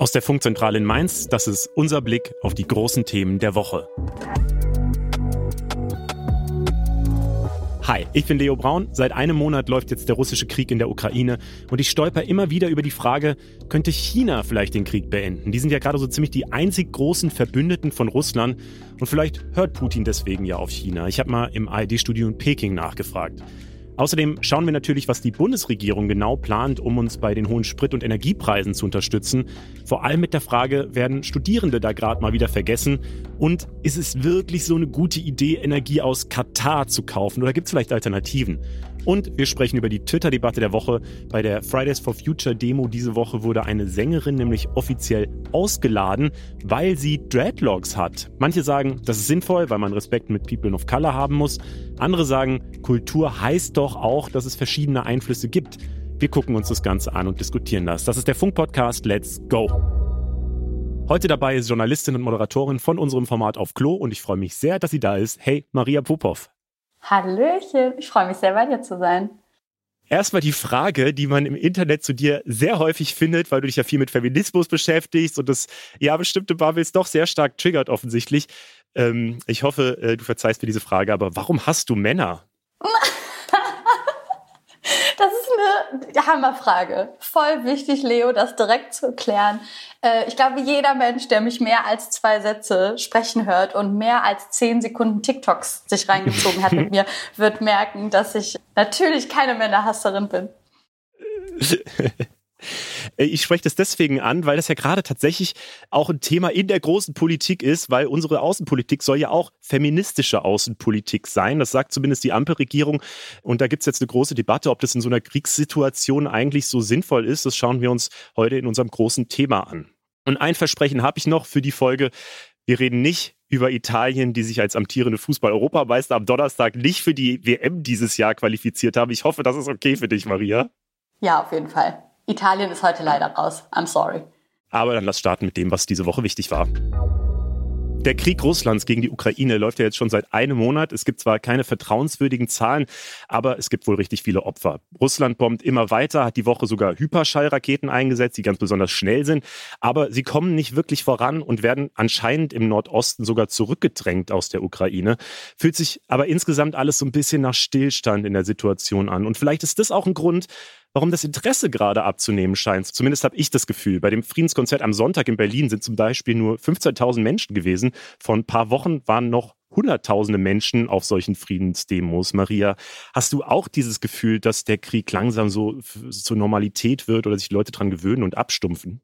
Aus der Funkzentrale in Mainz, das ist unser Blick auf die großen Themen der Woche. Hi, ich bin Leo Braun. Seit einem Monat läuft jetzt der russische Krieg in der Ukraine und ich stolper immer wieder über die Frage, könnte China vielleicht den Krieg beenden? Die sind ja gerade so ziemlich die einzig großen Verbündeten von Russland und vielleicht hört Putin deswegen ja auf China. Ich habe mal im ARD-Studio in Peking nachgefragt. Außerdem schauen wir natürlich, was die Bundesregierung genau plant, um uns bei den hohen Sprit- und Energiepreisen zu unterstützen. Vor allem mit der Frage, werden Studierende da gerade mal wieder vergessen? Und ist es wirklich so eine gute Idee, Energie aus Katar zu kaufen? Oder gibt es vielleicht Alternativen? Und wir sprechen über die Twitter-Debatte der Woche. Bei der Fridays for Future Demo diese Woche wurde eine Sängerin nämlich offiziell ausgeladen, weil sie Dreadlocks hat. Manche sagen, das ist sinnvoll, weil man Respekt mit People of Color haben muss. Andere sagen, Kultur heißt doch auch, dass es verschiedene Einflüsse gibt. Wir gucken uns das Ganze an und diskutieren das. Das ist der Funk-Podcast Let's Go. Heute dabei ist Journalistin und Moderatorin von unserem Format auf Klo und ich freue mich sehr, dass sie da ist. Hey, Maria Popov. Hallöchen, ich freue mich sehr, bei dir zu sein. Erstmal die Frage, die man im Internet zu dir sehr häufig findet, weil du dich ja viel mit Feminismus beschäftigst und das ja bestimmte Bubbles doch sehr stark triggert offensichtlich. Ähm, ich hoffe, äh, du verzeihst mir diese Frage, aber warum hast du Männer? Eine Hammerfrage. Voll wichtig, Leo, das direkt zu klären. Äh, ich glaube, jeder Mensch, der mich mehr als zwei Sätze sprechen hört und mehr als zehn Sekunden TikToks sich reingezogen hat mit mir, wird merken, dass ich natürlich keine Männerhasserin bin. Äh, ich spreche das deswegen an, weil das ja gerade tatsächlich auch ein Thema in der großen Politik ist, weil unsere Außenpolitik soll ja auch feministische Außenpolitik sein. Das sagt zumindest die Ampelregierung. Und da gibt es jetzt eine große Debatte, ob das in so einer Kriegssituation eigentlich so sinnvoll ist. Das schauen wir uns heute in unserem großen Thema an. Und ein Versprechen habe ich noch für die Folge. Wir reden nicht über Italien, die sich als amtierende Fußball-Europameister am Donnerstag nicht für die WM dieses Jahr qualifiziert haben. Ich hoffe, das ist okay für dich, Maria. Ja, auf jeden Fall. Italien ist heute leider raus. I'm sorry. Aber dann lass starten mit dem, was diese Woche wichtig war. Der Krieg Russlands gegen die Ukraine läuft ja jetzt schon seit einem Monat. Es gibt zwar keine vertrauenswürdigen Zahlen, aber es gibt wohl richtig viele Opfer. Russland bombt immer weiter, hat die Woche sogar Hyperschallraketen eingesetzt, die ganz besonders schnell sind, aber sie kommen nicht wirklich voran und werden anscheinend im Nordosten sogar zurückgedrängt aus der Ukraine. Fühlt sich aber insgesamt alles so ein bisschen nach Stillstand in der Situation an. Und vielleicht ist das auch ein Grund, warum das Interesse gerade abzunehmen scheint. Zumindest habe ich das Gefühl. Bei dem Friedenskonzert am Sonntag in Berlin sind zum Beispiel nur 15.000 Menschen gewesen. Vor ein paar Wochen waren noch Hunderttausende Menschen auf solchen Friedensdemos. Maria, hast du auch dieses Gefühl, dass der Krieg langsam so zur Normalität wird oder sich Leute daran gewöhnen und abstumpfen?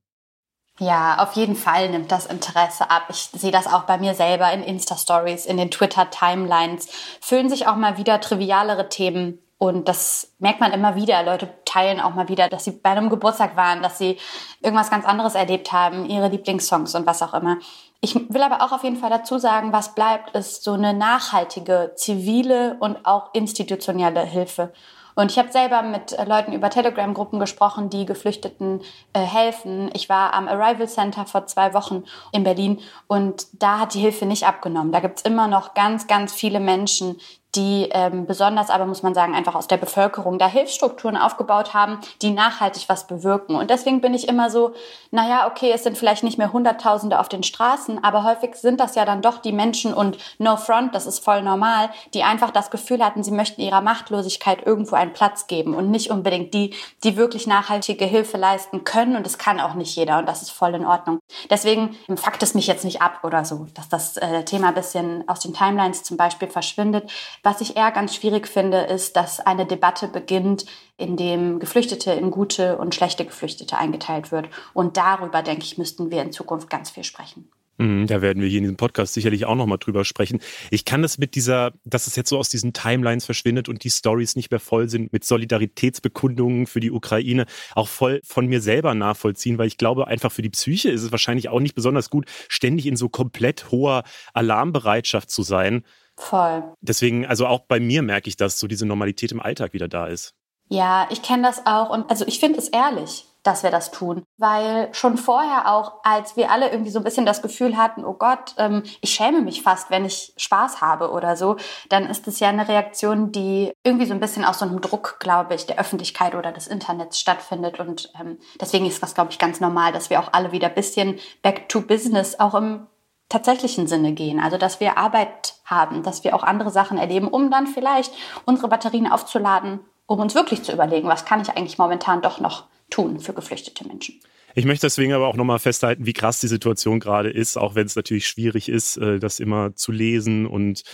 Ja, auf jeden Fall nimmt das Interesse ab. Ich sehe das auch bei mir selber in Insta-Stories, in den Twitter-Timelines. Füllen sich auch mal wieder trivialere Themen und das merkt man immer wieder. Leute teilen auch mal wieder, dass sie bei einem Geburtstag waren, dass sie irgendwas ganz anderes erlebt haben, ihre Lieblingssongs und was auch immer. Ich will aber auch auf jeden Fall dazu sagen, was bleibt, ist so eine nachhaltige, zivile und auch institutionelle Hilfe. Und ich habe selber mit äh, Leuten über Telegram-Gruppen gesprochen, die Geflüchteten äh, helfen. Ich war am Arrival Center vor zwei Wochen in Berlin und da hat die Hilfe nicht abgenommen. Da gibt's immer noch ganz, ganz viele Menschen, die ähm, besonders aber, muss man sagen, einfach aus der Bevölkerung da Hilfsstrukturen aufgebaut haben, die nachhaltig was bewirken. Und deswegen bin ich immer so, naja, okay, es sind vielleicht nicht mehr Hunderttausende auf den Straßen, aber häufig sind das ja dann doch die Menschen und No Front, das ist voll normal, die einfach das Gefühl hatten, sie möchten ihrer Machtlosigkeit irgendwo einen Platz geben und nicht unbedingt die, die wirklich nachhaltige Hilfe leisten können. Und das kann auch nicht jeder und das ist voll in Ordnung. Deswegen fuckt es mich jetzt nicht ab oder so, dass das äh, Thema bisschen aus den Timelines zum Beispiel verschwindet. Was ich eher ganz schwierig finde, ist, dass eine Debatte beginnt, in dem Geflüchtete in gute und schlechte Geflüchtete eingeteilt wird. Und darüber, denke ich, müssten wir in Zukunft ganz viel sprechen. Mhm, da werden wir hier in diesem Podcast sicherlich auch nochmal drüber sprechen. Ich kann das mit dieser, dass es jetzt so aus diesen Timelines verschwindet und die Stories nicht mehr voll sind mit Solidaritätsbekundungen für die Ukraine, auch voll von mir selber nachvollziehen, weil ich glaube, einfach für die Psyche ist es wahrscheinlich auch nicht besonders gut, ständig in so komplett hoher Alarmbereitschaft zu sein. Voll. Deswegen, also auch bei mir merke ich, dass so diese Normalität im Alltag wieder da ist. Ja, ich kenne das auch und also ich finde es ehrlich. dass wir das tun. Weil schon vorher auch, als wir alle irgendwie so ein bisschen das Gefühl hatten, oh Gott, ähm, ich schäme mich fast, wenn ich Spaß habe oder so, dann ist es ja eine Reaktion, die irgendwie so ein bisschen aus so einem Druck, glaube ich, der Öffentlichkeit oder des Internets stattfindet. Und ähm, deswegen ist das, glaube ich, ganz normal, dass wir auch alle wieder ein bisschen back to business auch im tatsächlichen Sinne gehen. Also, dass wir Arbeit haben, dass wir auch andere Sachen erleben, um dann vielleicht unsere Batterien aufzuladen, um uns wirklich zu überlegen, was kann ich eigentlich momentan doch noch tun für geflüchtete Menschen. Ich möchte deswegen aber auch nochmal festhalten, wie krass die Situation gerade ist, auch wenn es natürlich schwierig ist, äh, das immer zu lesen und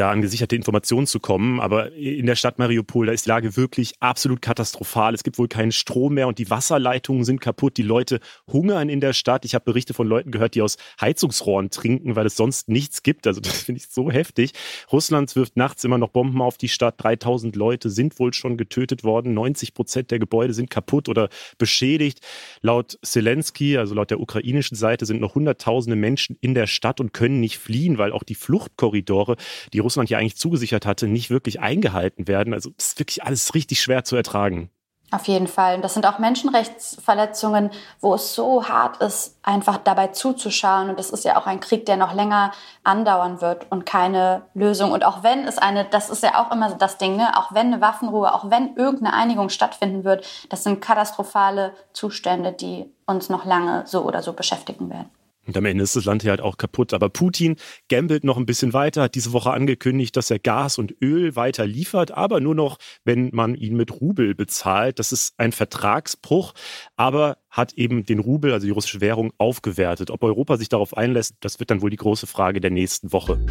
da an gesicherte Informationen zu kommen. Aber in der Stadt Mariupol, da ist die Lage wirklich absolut katastrophal. Es gibt wohl keinen Strom mehr und die Wasserleitungen sind kaputt. Die Leute hungern in der Stadt. Ich habe Berichte von Leuten gehört, die aus Heizungsrohren trinken, weil es sonst nichts gibt. Also das finde ich so heftig. Russland wirft nachts immer noch Bomben auf die Stadt. 3000 Leute sind wohl schon getötet worden. 90 Prozent der Gebäude sind kaputt oder beschädigt. Laut Zelensky, also laut der ukrainischen Seite, sind noch Hunderttausende Menschen in der Stadt und können nicht fliehen, weil auch die Fluchtkorridore, die Russland ja eigentlich zugesichert hatte, nicht wirklich eingehalten werden. Also das ist wirklich alles richtig schwer zu ertragen. Auf jeden Fall. Und das sind auch Menschenrechtsverletzungen, wo es so hart ist, einfach dabei zuzuschauen. Und das ist ja auch ein Krieg, der noch länger andauern wird und keine Lösung. Und auch wenn es eine, das ist ja auch immer das Ding, ne? auch wenn eine Waffenruhe, auch wenn irgendeine Einigung stattfinden wird, das sind katastrophale Zustände, die uns noch lange so oder so beschäftigen werden. Und am Ende ist das Land hier halt auch kaputt. Aber Putin gambelt noch ein bisschen weiter, hat diese Woche angekündigt, dass er Gas und Öl weiter liefert, aber nur noch, wenn man ihn mit Rubel bezahlt. Das ist ein Vertragsbruch, aber hat eben den Rubel, also die russische Währung, aufgewertet. Ob Europa sich darauf einlässt, das wird dann wohl die große Frage der nächsten Woche.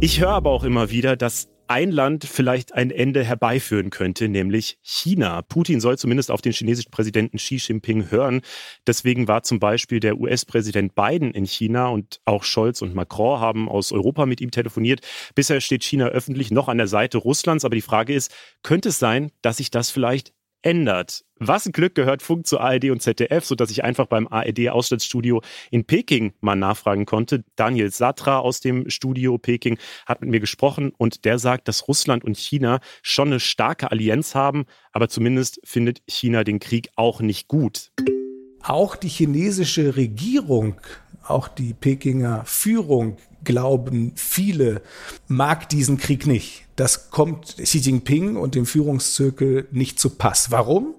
Ich höre aber auch immer wieder, dass ein Land vielleicht ein Ende herbeiführen könnte, nämlich China. Putin soll zumindest auf den chinesischen Präsidenten Xi Jinping hören. Deswegen war zum Beispiel der US-Präsident Biden in China und auch Scholz und Macron haben aus Europa mit ihm telefoniert. Bisher steht China öffentlich noch an der Seite Russlands, aber die Frage ist, könnte es sein, dass sich das vielleicht ändert. Was ein Glück gehört Funk zu ARD und ZDF, sodass ich einfach beim ARD-Auslandsstudio in Peking mal nachfragen konnte. Daniel Satra aus dem Studio Peking hat mit mir gesprochen und der sagt, dass Russland und China schon eine starke Allianz haben, aber zumindest findet China den Krieg auch nicht gut. Auch die chinesische Regierung, auch die Pekinger Führung glauben viele, mag diesen Krieg nicht. Das kommt Xi Jinping und dem Führungszirkel nicht zu Pass. Warum?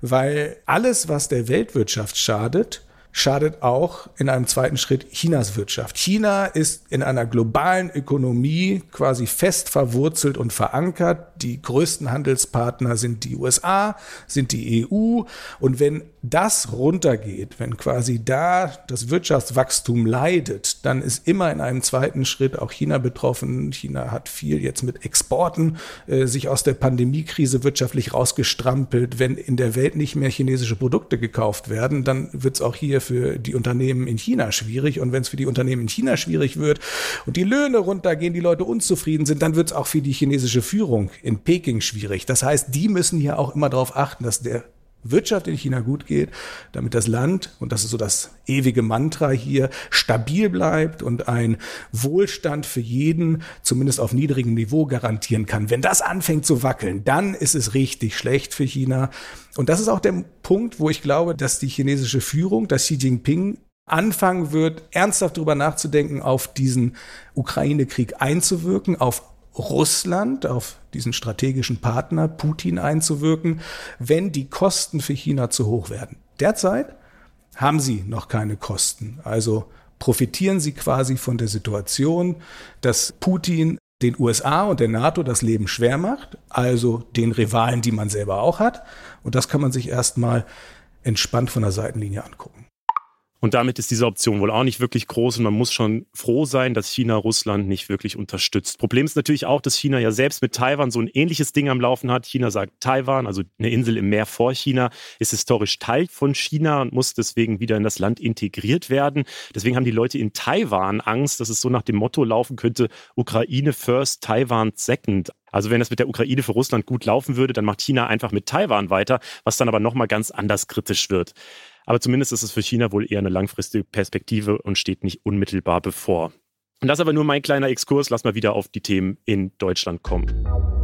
Weil alles, was der Weltwirtschaft schadet, schadet auch in einem zweiten Schritt Chinas Wirtschaft. China ist in einer globalen Ökonomie quasi fest verwurzelt und verankert. Die größten Handelspartner sind die USA, sind die EU. Und wenn das runtergeht, wenn quasi da das Wirtschaftswachstum leidet, dann ist immer in einem zweiten Schritt auch China betroffen. China hat viel jetzt mit Exporten äh, sich aus der Pandemiekrise wirtschaftlich rausgestrampelt. Wenn in der Welt nicht mehr chinesische Produkte gekauft werden, dann wird es auch hier für die Unternehmen in China schwierig. Und wenn es für die Unternehmen in China schwierig wird und die Löhne runtergehen, die Leute unzufrieden sind, dann wird es auch für die chinesische Führung in Peking schwierig. Das heißt, die müssen hier auch immer darauf achten, dass der Wirtschaft in China gut geht, damit das Land, und das ist so das ewige Mantra hier, stabil bleibt und ein Wohlstand für jeden, zumindest auf niedrigem Niveau, garantieren kann. Wenn das anfängt zu wackeln, dann ist es richtig schlecht für China. Und das ist auch der Punkt, wo ich glaube, dass die chinesische Führung, dass Xi Jinping anfangen wird, ernsthaft darüber nachzudenken, auf diesen Ukraine-Krieg einzuwirken, auf Russland, auf diesen strategischen Partner Putin einzuwirken, wenn die Kosten für China zu hoch werden. Derzeit haben sie noch keine Kosten. Also profitieren sie quasi von der Situation, dass Putin den USA und der NATO das Leben schwer macht, also den Rivalen, die man selber auch hat. Und das kann man sich erstmal entspannt von der Seitenlinie angucken. Und damit ist diese Option wohl auch nicht wirklich groß und man muss schon froh sein, dass China Russland nicht wirklich unterstützt. Problem ist natürlich auch, dass China ja selbst mit Taiwan so ein ähnliches Ding am Laufen hat. China sagt, Taiwan, also eine Insel im Meer vor China, ist historisch Teil von China und muss deswegen wieder in das Land integriert werden. Deswegen haben die Leute in Taiwan Angst, dass es so nach dem Motto laufen könnte, Ukraine first, Taiwan second. Also wenn das mit der Ukraine für Russland gut laufen würde, dann macht China einfach mit Taiwan weiter, was dann aber nochmal ganz anders kritisch wird. Aber zumindest ist es für China wohl eher eine langfristige Perspektive und steht nicht unmittelbar bevor. Und das aber nur mein kleiner Exkurs. Lass mal wieder auf die Themen in Deutschland kommen.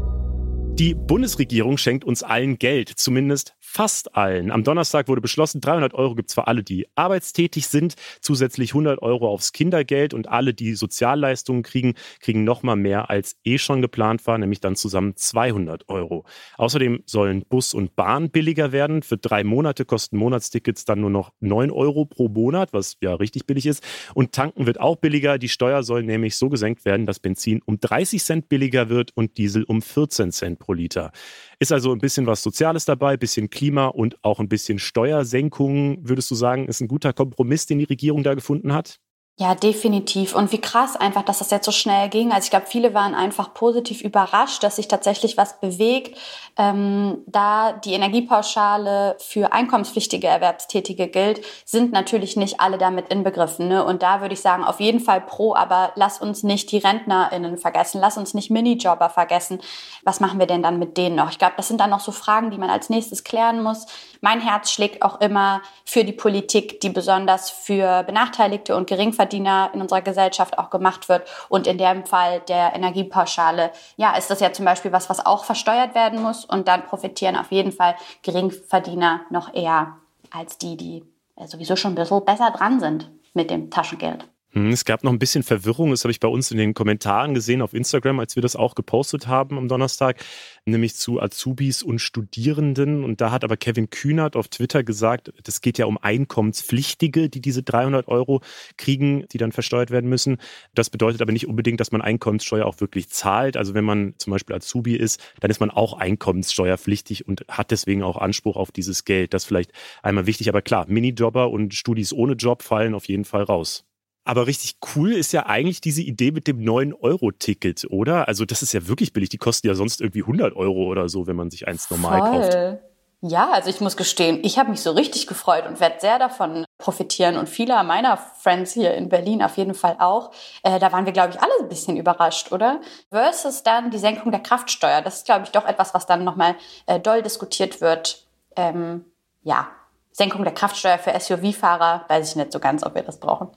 Die Bundesregierung schenkt uns allen Geld, zumindest fast allen. Am Donnerstag wurde beschlossen, 300 Euro gibt es für alle, die arbeitstätig sind, zusätzlich 100 Euro aufs Kindergeld und alle, die Sozialleistungen kriegen, kriegen noch mal mehr als eh schon geplant war, nämlich dann zusammen 200 Euro. Außerdem sollen Bus und Bahn billiger werden. Für drei Monate kosten Monatstickets dann nur noch 9 Euro pro Monat, was ja richtig billig ist. Und tanken wird auch billiger. Die Steuer soll nämlich so gesenkt werden, dass Benzin um 30 Cent billiger wird und Diesel um 14 Cent pro Liter. Ist also ein bisschen was Soziales dabei, ein bisschen Klima und auch ein bisschen Steuersenkungen. Würdest du sagen, ist ein guter Kompromiss, den die Regierung da gefunden hat? Ja, definitiv. Und wie krass einfach, dass das jetzt so schnell ging. Also ich glaube, viele waren einfach positiv überrascht, dass sich tatsächlich was bewegt. Ähm, da die Energiepauschale für einkommenspflichtige Erwerbstätige gilt, sind natürlich nicht alle damit inbegriffen. Ne? Und da würde ich sagen, auf jeden Fall pro, aber lass uns nicht die RentnerInnen vergessen, lass uns nicht Minijobber vergessen. Was machen wir denn dann mit denen noch? Ich glaube, das sind dann noch so Fragen, die man als nächstes klären muss. Mein Herz schlägt auch immer für die Politik, die besonders für Benachteiligte und Geringverdiener in unserer Gesellschaft auch gemacht wird. Und in dem Fall der Energiepauschale, ja, ist das ja zum Beispiel was, was auch versteuert werden muss. Und dann profitieren auf jeden Fall Geringverdiener noch eher als die, die sowieso schon ein bisschen besser dran sind mit dem Taschengeld. Hm, es gab noch ein bisschen Verwirrung, das habe ich bei uns in den Kommentaren gesehen auf Instagram, als wir das auch gepostet haben am Donnerstag, nämlich zu Azubis und Studierenden. Und da hat aber Kevin Kühnert auf Twitter gesagt, das geht ja um Einkommenspflichtige, die diese 300 Euro kriegen, die dann versteuert werden müssen. Das bedeutet aber nicht unbedingt, dass man Einkommenssteuer auch wirklich zahlt. Also wenn man zum Beispiel Azubi ist, dann ist man auch einkommenssteuerpflichtig und hat deswegen auch Anspruch auf dieses Geld. Das ist vielleicht einmal wichtig. Aber klar, Minijobber und Studis ohne Job fallen auf jeden Fall raus. Aber richtig cool ist ja eigentlich diese Idee mit dem 9-Euro-Ticket, oder? Also das ist ja wirklich billig. Die kosten ja sonst irgendwie 100 Euro oder so, wenn man sich eins normal Voll. kauft. Ja, also ich muss gestehen, ich habe mich so richtig gefreut und werde sehr davon profitieren und viele meiner Friends hier in Berlin auf jeden Fall auch. Äh, da waren wir, glaube ich, alle ein bisschen überrascht, oder? Versus dann die Senkung der Kraftsteuer. Das ist, glaube ich, doch etwas, was dann nochmal äh, doll diskutiert wird. Ähm, ja, Senkung der Kraftsteuer für SUV-Fahrer, weiß ich nicht so ganz, ob wir das brauchen.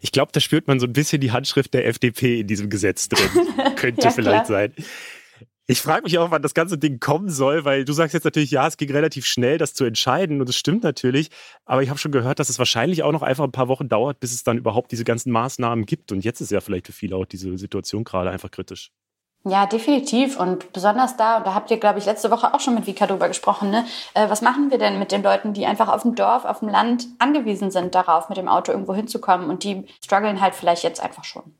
Ich glaube, da spürt man so ein bisschen die Handschrift der FDP in diesem Gesetz drin. Könnte ja, vielleicht klar. sein. Ich frage mich auch, wann das ganze Ding kommen soll, weil du sagst jetzt natürlich, ja, es ging relativ schnell, das zu entscheiden und das stimmt natürlich. Aber ich habe schon gehört, dass es wahrscheinlich auch noch einfach ein paar Wochen dauert, bis es dann überhaupt diese ganzen Maßnahmen gibt. Und jetzt ist ja vielleicht für viele auch diese Situation gerade einfach kritisch. Ja, definitiv. Und besonders da, und da habt ihr, glaube ich, letzte Woche auch schon mit Vika drüber gesprochen, ne? Äh, was machen wir denn mit den Leuten, die einfach auf dem Dorf, auf dem Land angewiesen sind, darauf, mit dem Auto irgendwo hinzukommen und die strugglen halt vielleicht jetzt einfach schon.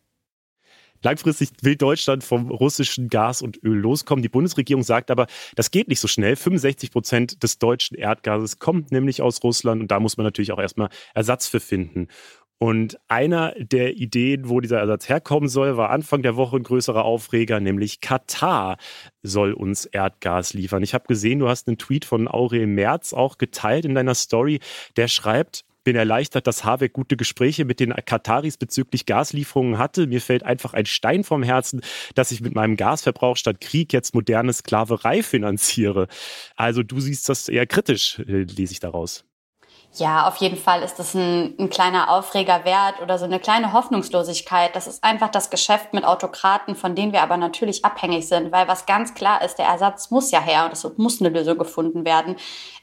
Langfristig will Deutschland vom russischen Gas und Öl loskommen. Die Bundesregierung sagt aber, das geht nicht so schnell. 65 Prozent des deutschen Erdgases kommt nämlich aus Russland und da muss man natürlich auch erstmal Ersatz für finden. Und einer der Ideen, wo dieser Ersatz herkommen soll, war Anfang der Woche ein größerer Aufreger, nämlich Katar soll uns Erdgas liefern. Ich habe gesehen, du hast einen Tweet von Aurel Merz auch geteilt in deiner Story. Der schreibt, bin erleichtert, dass Habeck gute Gespräche mit den Kataris bezüglich Gaslieferungen hatte. Mir fällt einfach ein Stein vom Herzen, dass ich mit meinem Gasverbrauch statt Krieg jetzt moderne Sklaverei finanziere. Also du siehst das eher kritisch, äh, lese ich daraus. Ja, auf jeden Fall ist das ein, ein, kleiner Aufreger wert oder so eine kleine Hoffnungslosigkeit. Das ist einfach das Geschäft mit Autokraten, von denen wir aber natürlich abhängig sind, weil was ganz klar ist, der Ersatz muss ja her und es muss eine Lösung gefunden werden.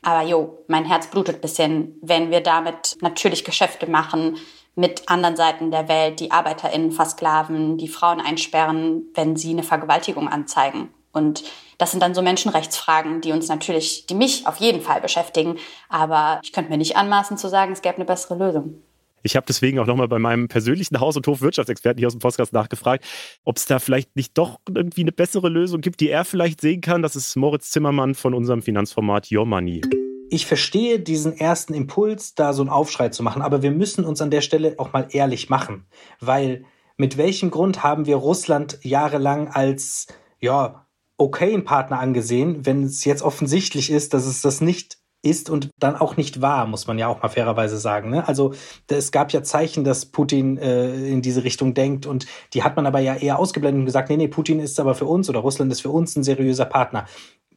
Aber jo, mein Herz blutet bisschen, wenn wir damit natürlich Geschäfte machen mit anderen Seiten der Welt, die ArbeiterInnen versklaven, die Frauen einsperren, wenn sie eine Vergewaltigung anzeigen. Und das sind dann so Menschenrechtsfragen, die uns natürlich, die mich auf jeden Fall beschäftigen. Aber ich könnte mir nicht anmaßen zu sagen, es gäbe eine bessere Lösung. Ich habe deswegen auch nochmal bei meinem persönlichen Haus- und Hofwirtschaftsexperten hier aus dem Podcast nachgefragt, ob es da vielleicht nicht doch irgendwie eine bessere Lösung gibt, die er vielleicht sehen kann. Das ist Moritz Zimmermann von unserem Finanzformat Your Money. Ich verstehe diesen ersten Impuls, da so einen Aufschrei zu machen, aber wir müssen uns an der Stelle auch mal ehrlich machen, weil mit welchem Grund haben wir Russland jahrelang als ja okayen Partner angesehen, wenn es jetzt offensichtlich ist, dass es das nicht ist und dann auch nicht war, muss man ja auch mal fairerweise sagen. Ne? Also es gab ja Zeichen, dass Putin äh, in diese Richtung denkt und die hat man aber ja eher ausgeblendet und gesagt, nee, nee, Putin ist aber für uns oder Russland ist für uns ein seriöser Partner.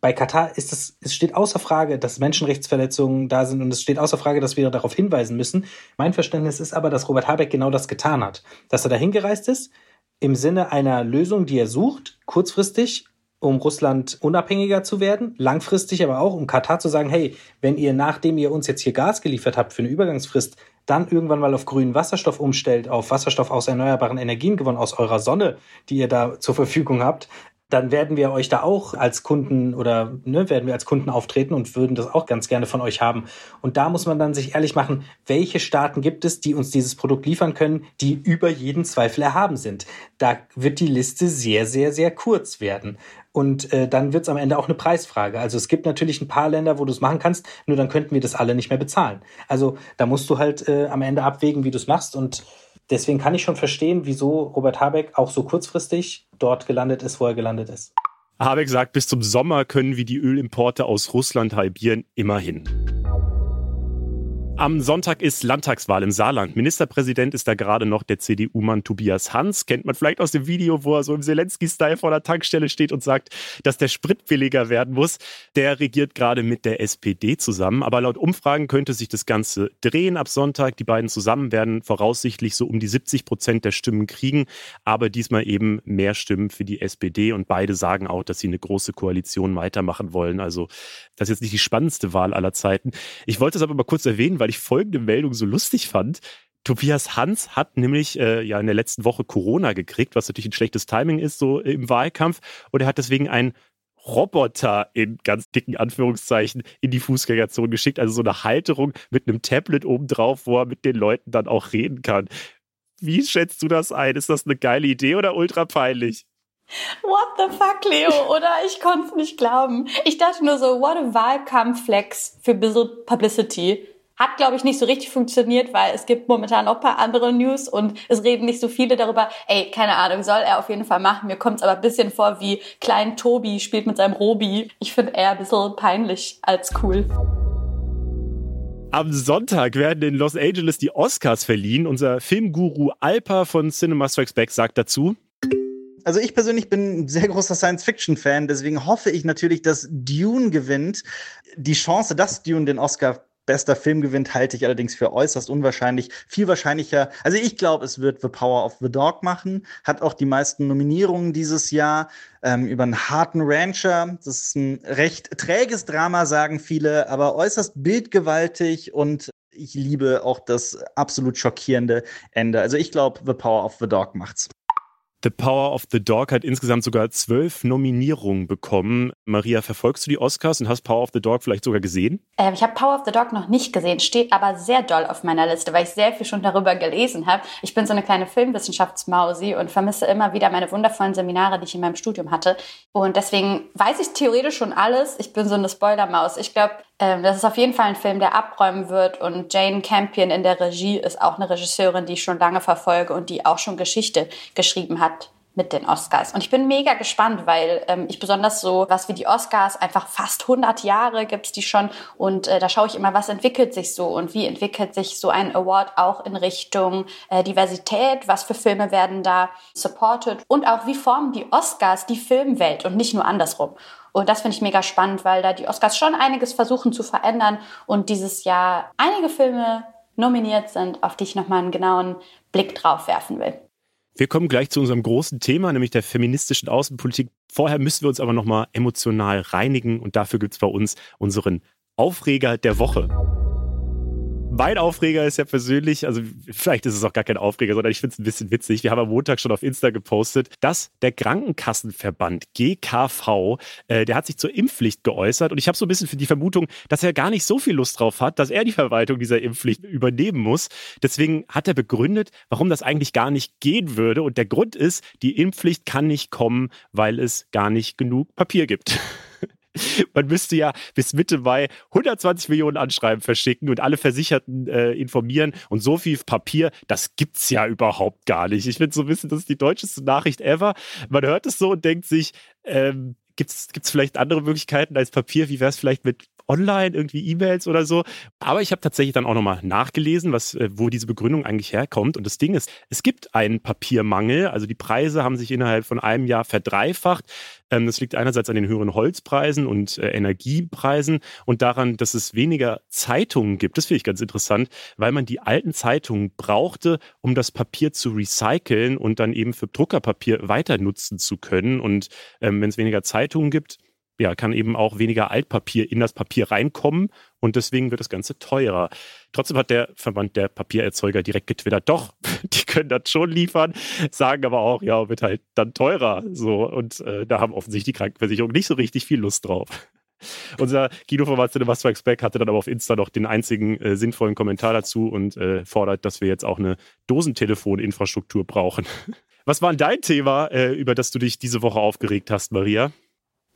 Bei Katar ist es, es steht außer Frage, dass Menschenrechtsverletzungen da sind und es steht außer Frage, dass wir darauf hinweisen müssen. Mein Verständnis ist aber, dass Robert Habeck genau das getan hat. Dass er da hingereist ist, im Sinne einer Lösung, die er sucht, kurzfristig um Russland unabhängiger zu werden, langfristig aber auch, um Katar zu sagen, hey, wenn ihr nachdem ihr uns jetzt hier Gas geliefert habt für eine Übergangsfrist, dann irgendwann mal auf grünen Wasserstoff umstellt, auf Wasserstoff aus erneuerbaren Energien gewonnen, aus eurer Sonne, die ihr da zur Verfügung habt, dann werden wir euch da auch als Kunden oder ne, werden wir als Kunden auftreten und würden das auch ganz gerne von euch haben. Und da muss man dann sich ehrlich machen, welche Staaten gibt es, die uns dieses Produkt liefern können, die über jeden Zweifel erhaben sind. Da wird die Liste sehr, sehr, sehr kurz werden. Und äh, dann wird es am Ende auch eine Preisfrage. Also es gibt natürlich ein paar Länder, wo du es machen kannst, nur dann könnten wir das alle nicht mehr bezahlen. Also da musst du halt äh, am Ende abwägen, wie du es machst. Und deswegen kann ich schon verstehen, wieso Robert Habeck auch so kurzfristig dort gelandet ist, wo er gelandet ist. Habeck sagt, bis zum Sommer können wir die Ölimporte aus Russland halbieren, immerhin. Am Sonntag ist Landtagswahl im Saarland. Ministerpräsident ist da gerade noch der CDU-Mann Tobias Hans. Kennt man vielleicht aus dem Video, wo er so im Zelensky-Style vor der Tankstelle steht und sagt, dass der Sprit billiger werden muss. Der regiert gerade mit der SPD zusammen. Aber laut Umfragen könnte sich das Ganze drehen ab Sonntag. Die beiden zusammen werden voraussichtlich so um die 70 Prozent der Stimmen kriegen. Aber diesmal eben mehr Stimmen für die SPD. Und beide sagen auch, dass sie eine große Koalition weitermachen wollen. Also das ist jetzt nicht die spannendste Wahl aller Zeiten. Ich wollte es aber mal kurz erwähnen, weil ich folgende Meldung so lustig fand. Tobias Hans hat nämlich äh, ja in der letzten Woche Corona gekriegt, was natürlich ein schlechtes Timing ist, so im Wahlkampf. Und er hat deswegen einen Roboter in ganz dicken Anführungszeichen in die Fußgängerzone geschickt. Also so eine Halterung mit einem Tablet obendrauf, wo er mit den Leuten dann auch reden kann. Wie schätzt du das ein? Ist das eine geile Idee oder ultra peinlich? What the fuck, Leo? Oder ich konnte es nicht glauben. Ich dachte nur so, what a Wahlkampfflex für bisschen Publicity. Hat, glaube ich, nicht so richtig funktioniert, weil es gibt momentan noch ein paar andere News und es reden nicht so viele darüber. Ey, keine Ahnung, soll er auf jeden Fall machen. Mir kommt es aber ein bisschen vor wie Klein Tobi spielt mit seinem Robi. Ich finde eher ein bisschen peinlich als cool. Am Sonntag werden in Los Angeles die Oscars verliehen. Unser Filmguru Alpa von Cinema Strikes Back sagt dazu, also ich persönlich bin ein sehr großer Science-Fiction-Fan, deswegen hoffe ich natürlich, dass Dune gewinnt. Die Chance, dass Dune den Oscar bester Film gewinnt, halte ich allerdings für äußerst unwahrscheinlich. Viel wahrscheinlicher, also ich glaube, es wird The Power of the Dog machen, hat auch die meisten Nominierungen dieses Jahr ähm, über einen harten Rancher. Das ist ein recht träges Drama, sagen viele, aber äußerst bildgewaltig und ich liebe auch das absolut schockierende Ende. Also ich glaube, The Power of the Dog macht's. The Power of the Dog hat insgesamt sogar zwölf Nominierungen bekommen. Maria, verfolgst du die Oscars und hast Power of the Dog vielleicht sogar gesehen? Ähm, ich habe Power of the Dog noch nicht gesehen, steht aber sehr doll auf meiner Liste, weil ich sehr viel schon darüber gelesen habe. Ich bin so eine kleine Filmwissenschaftsmausi und vermisse immer wieder meine wundervollen Seminare, die ich in meinem Studium hatte. Und deswegen weiß ich theoretisch schon alles. Ich bin so eine Spoilermaus. Ich glaube, ähm, das ist auf jeden Fall ein Film, der abräumen wird. Und Jane Campion in der Regie ist auch eine Regisseurin, die ich schon lange verfolge und die auch schon Geschichte geschrieben hat mit den Oscars. Und ich bin mega gespannt, weil ähm, ich besonders so was wie die Oscars, einfach fast 100 Jahre gibt's die schon. Und äh, da schaue ich immer, was entwickelt sich so und wie entwickelt sich so ein Award auch in Richtung äh, Diversität, was für Filme werden da supported und auch wie formen die Oscars die Filmwelt und nicht nur andersrum. Und das finde ich mega spannend, weil da die Oscars schon einiges versuchen zu verändern und dieses Jahr einige Filme nominiert sind, auf die ich nochmal einen genauen Blick drauf werfen will. Wir kommen gleich zu unserem großen Thema, nämlich der feministischen Außenpolitik. Vorher müssen wir uns aber nochmal emotional reinigen und dafür gibt es bei uns unseren Aufreger der Woche. Mein Aufreger ist ja persönlich, also vielleicht ist es auch gar kein Aufreger, sondern ich finde es ein bisschen witzig. Wir haben am Montag schon auf Insta gepostet, dass der Krankenkassenverband GKV, äh, der hat sich zur Impfpflicht geäußert und ich habe so ein bisschen für die Vermutung, dass er gar nicht so viel Lust drauf hat, dass er die Verwaltung dieser Impfpflicht übernehmen muss. Deswegen hat er begründet, warum das eigentlich gar nicht gehen würde und der Grund ist, die Impfpflicht kann nicht kommen, weil es gar nicht genug Papier gibt. Man müsste ja bis Mitte Mai 120 Millionen Anschreiben verschicken und alle Versicherten äh, informieren. Und so viel Papier, das gibt's ja überhaupt gar nicht. Ich finde so ein bisschen, das ist die deutscheste Nachricht ever. Man hört es so und denkt sich, ähm, gibt es vielleicht andere Möglichkeiten als Papier? Wie wäre es vielleicht mit online, irgendwie E-Mails oder so. Aber ich habe tatsächlich dann auch nochmal nachgelesen, was, äh, wo diese Begründung eigentlich herkommt. Und das Ding ist, es gibt einen Papiermangel. Also die Preise haben sich innerhalb von einem Jahr verdreifacht. Ähm, das liegt einerseits an den höheren Holzpreisen und äh, Energiepreisen und daran, dass es weniger Zeitungen gibt. Das finde ich ganz interessant, weil man die alten Zeitungen brauchte, um das Papier zu recyceln und dann eben für Druckerpapier weiter nutzen zu können. Und ähm, wenn es weniger Zeitungen gibt, ja, kann eben auch weniger Altpapier in das Papier reinkommen und deswegen wird das Ganze teurer. Trotzdem hat der Verband der Papiererzeuger direkt getwittert, doch, die können das schon liefern, sagen aber auch, ja, wird halt dann teurer. So, und äh, da haben offensichtlich die Krankenversicherung nicht so richtig viel Lust drauf. Unser Guido-Format Cinema Strikes Back hatte dann aber auf Insta noch den einzigen äh, sinnvollen Kommentar dazu und äh, fordert, dass wir jetzt auch eine Dosentelefoninfrastruktur brauchen. Was war denn dein Thema, äh, über das du dich diese Woche aufgeregt hast, Maria?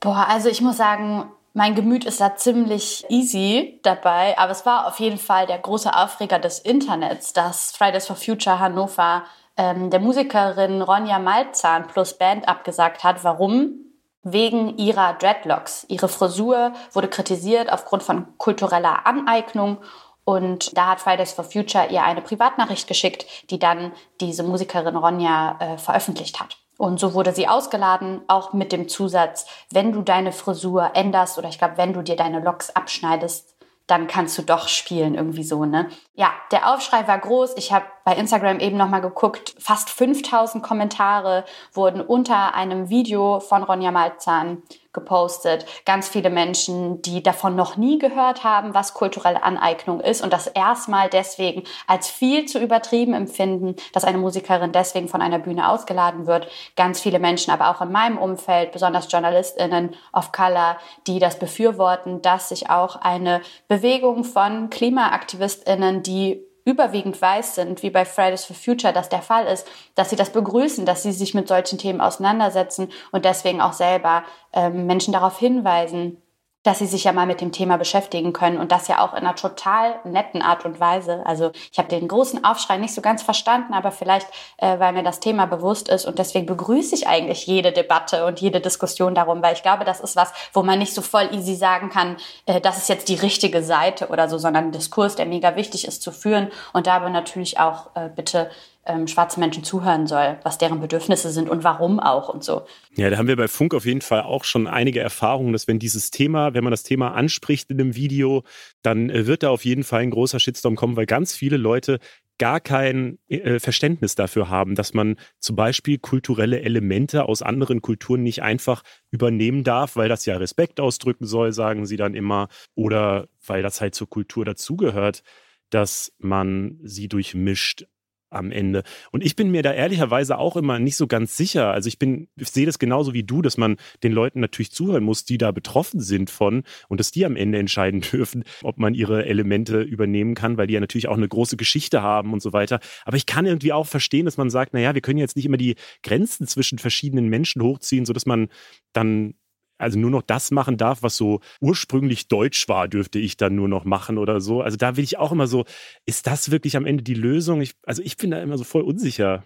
Boah, also ich muss sagen, mein Gemüt ist da ziemlich easy dabei, aber es war auf jeden Fall der große Aufreger des Internets, dass Fridays for Future Hannover ähm, der Musikerin Ronja Malzahn plus Band abgesagt hat. Warum? Wegen ihrer Dreadlocks. Ihre Frisur wurde kritisiert aufgrund von kultureller Aneignung und da hat Fridays for Future ihr eine Privatnachricht geschickt, die dann diese Musikerin Ronja äh, veröffentlicht hat. Und so wurde sie ausgeladen, auch mit dem Zusatz, wenn du deine Frisur änderst oder ich glaube, wenn du dir deine Locks abschneidest, dann kannst du doch spielen, irgendwie so, ne? Ja, der Aufschrei war groß. Ich habe bei Instagram eben nochmal geguckt. Fast 5000 Kommentare wurden unter einem Video von Ronja Malzahn gepostet. Ganz viele Menschen, die davon noch nie gehört haben, was kulturelle Aneignung ist und das erstmal deswegen als viel zu übertrieben empfinden, dass eine Musikerin deswegen von einer Bühne ausgeladen wird. Ganz viele Menschen, aber auch in meinem Umfeld, besonders JournalistInnen of Color, die das befürworten, dass sich auch eine Bewegung von KlimaaktivistInnen, die überwiegend weiß sind, wie bei Fridays for Future das der Fall ist, dass sie das begrüßen, dass sie sich mit solchen Themen auseinandersetzen und deswegen auch selber ähm, Menschen darauf hinweisen, dass sie sich ja mal mit dem Thema beschäftigen können und das ja auch in einer total netten Art und Weise. Also ich habe den großen Aufschrei nicht so ganz verstanden, aber vielleicht, äh, weil mir das Thema bewusst ist und deswegen begrüße ich eigentlich jede Debatte und jede Diskussion darum, weil ich glaube, das ist was, wo man nicht so voll easy sagen kann, äh, das ist jetzt die richtige Seite oder so, sondern ein Diskurs, der mega wichtig ist zu führen und dabei natürlich auch äh, bitte ähm, schwarze Menschen zuhören soll, was deren Bedürfnisse sind und warum auch und so. Ja, da haben wir bei Funk auf jeden Fall auch schon einige Erfahrungen, dass wenn dieses Thema, wenn man das Thema anspricht in einem Video, dann äh, wird da auf jeden Fall ein großer Shitstorm kommen, weil ganz viele Leute gar kein äh, Verständnis dafür haben, dass man zum Beispiel kulturelle Elemente aus anderen Kulturen nicht einfach übernehmen darf, weil das ja Respekt ausdrücken soll, sagen sie dann immer, oder weil das halt zur Kultur dazugehört, dass man sie durchmischt am Ende. Und ich bin mir da ehrlicherweise auch immer nicht so ganz sicher. Also ich bin, ich sehe das genauso wie du, dass man den Leuten natürlich zuhören muss, die da betroffen sind von und dass die am Ende entscheiden dürfen, ob man ihre Elemente übernehmen kann, weil die ja natürlich auch eine große Geschichte haben und so weiter. Aber ich kann irgendwie auch verstehen, dass man sagt, naja, wir können jetzt nicht immer die Grenzen zwischen verschiedenen Menschen hochziehen, sodass man dann also nur noch das machen darf, was so ursprünglich deutsch war, dürfte ich dann nur noch machen oder so. Also da will ich auch immer so, ist das wirklich am Ende die Lösung? Ich, also ich bin da immer so voll unsicher.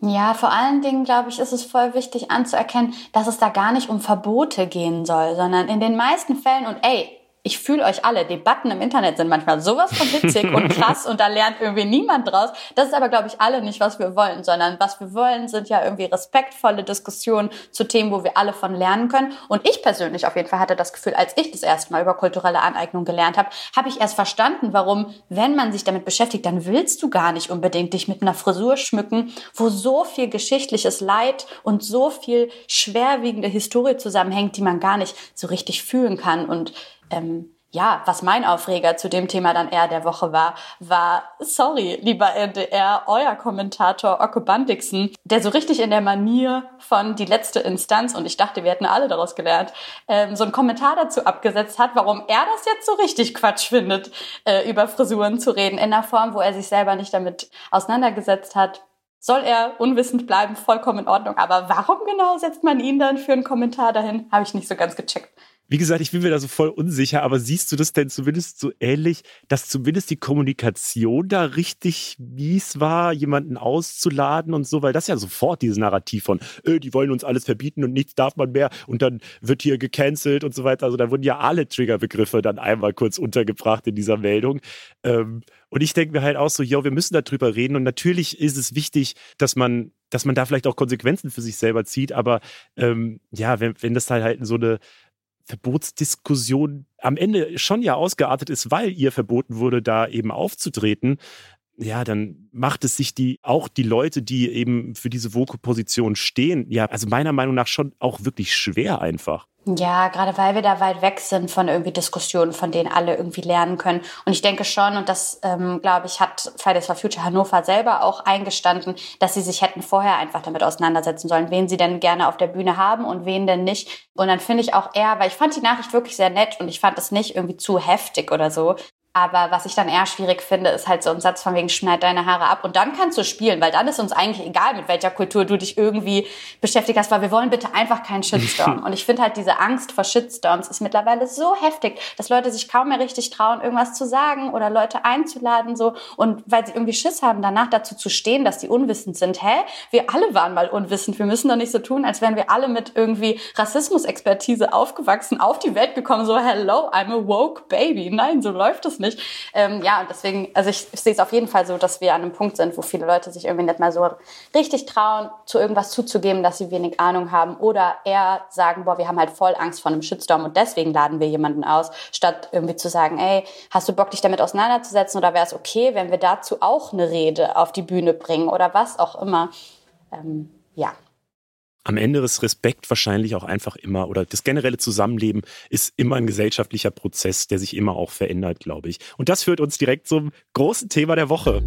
Ja, vor allen Dingen, glaube ich, ist es voll wichtig anzuerkennen, dass es da gar nicht um Verbote gehen soll, sondern in den meisten Fällen, und ey, ich fühle euch alle, Debatten im Internet sind manchmal sowas von witzig und krass und da lernt irgendwie niemand draus. Das ist aber, glaube ich, alle nicht, was wir wollen, sondern was wir wollen, sind ja irgendwie respektvolle Diskussionen zu Themen, wo wir alle von lernen können. Und ich persönlich auf jeden Fall hatte das Gefühl, als ich das erste Mal über kulturelle Aneignung gelernt habe, habe ich erst verstanden, warum, wenn man sich damit beschäftigt, dann willst du gar nicht unbedingt dich mit einer Frisur schmücken, wo so viel geschichtliches Leid und so viel schwerwiegende Historie zusammenhängt, die man gar nicht so richtig fühlen kann. Und ähm, ja, was mein Aufreger zu dem Thema dann eher der Woche war, war, sorry, lieber NDR, euer Kommentator Ocke Bandixen, der so richtig in der Manier von die letzte Instanz, und ich dachte, wir hätten alle daraus gelernt, ähm, so einen Kommentar dazu abgesetzt hat, warum er das jetzt so richtig Quatsch findet, äh, über Frisuren zu reden, in einer Form, wo er sich selber nicht damit auseinandergesetzt hat. Soll er unwissend bleiben, vollkommen in Ordnung. Aber warum genau setzt man ihn dann für einen Kommentar dahin? Habe ich nicht so ganz gecheckt. Wie gesagt, ich bin mir da so voll unsicher, aber siehst du das denn zumindest so ähnlich, dass zumindest die Kommunikation da richtig mies war, jemanden auszuladen und so, weil das ja sofort dieses Narrativ von, äh, die wollen uns alles verbieten und nichts darf man mehr und dann wird hier gecancelt und so weiter. Also da wurden ja alle Triggerbegriffe dann einmal kurz untergebracht in dieser Meldung. Ähm, und ich denke mir halt auch so, yo, wir müssen darüber reden. Und natürlich ist es wichtig, dass man, dass man da vielleicht auch Konsequenzen für sich selber zieht. Aber ähm, ja, wenn, wenn das halt, halt so eine Verbotsdiskussion am Ende schon ja ausgeartet ist, weil ihr verboten wurde, da eben aufzutreten, ja, dann macht es sich die, auch die Leute, die eben für diese Voku-Position stehen, ja, also meiner Meinung nach schon auch wirklich schwer einfach. Ja, gerade weil wir da weit weg sind von irgendwie Diskussionen, von denen alle irgendwie lernen können. Und ich denke schon, und das, ähm, glaube ich, hat Fridays for Future Hannover selber auch eingestanden, dass sie sich hätten vorher einfach damit auseinandersetzen sollen, wen sie denn gerne auf der Bühne haben und wen denn nicht. Und dann finde ich auch eher, weil ich fand die Nachricht wirklich sehr nett und ich fand es nicht irgendwie zu heftig oder so, aber was ich dann eher schwierig finde, ist halt so ein Satz von wegen schneid deine Haare ab und dann kannst du spielen, weil dann ist uns eigentlich egal, mit welcher Kultur du dich irgendwie beschäftigt hast, weil wir wollen bitte einfach keinen Shitstorm. und ich finde halt diese Angst vor Shitstorms ist mittlerweile so heftig, dass Leute sich kaum mehr richtig trauen, irgendwas zu sagen oder Leute einzuladen so und weil sie irgendwie Schiss haben, danach dazu zu stehen, dass die unwissend sind. Hä? Wir alle waren mal unwissend. Wir müssen doch nicht so tun, als wären wir alle mit irgendwie Rassismusexpertise aufgewachsen, auf die Welt gekommen, so hello, I'm a woke baby. Nein, so läuft es nicht nicht. Ähm, ja, und deswegen, also ich, ich sehe es auf jeden Fall so, dass wir an einem Punkt sind, wo viele Leute sich irgendwie nicht mal so richtig trauen, zu irgendwas zuzugeben, dass sie wenig Ahnung haben oder eher sagen, boah, wir haben halt voll Angst vor einem Shitstorm und deswegen laden wir jemanden aus, statt irgendwie zu sagen, ey, hast du Bock, dich damit auseinanderzusetzen oder wäre es okay, wenn wir dazu auch eine Rede auf die Bühne bringen oder was auch immer. Ähm, ja am Ende ist Respekt wahrscheinlich auch einfach immer oder das generelle Zusammenleben ist immer ein gesellschaftlicher Prozess, der sich immer auch verändert, glaube ich. Und das führt uns direkt zum großen Thema der Woche.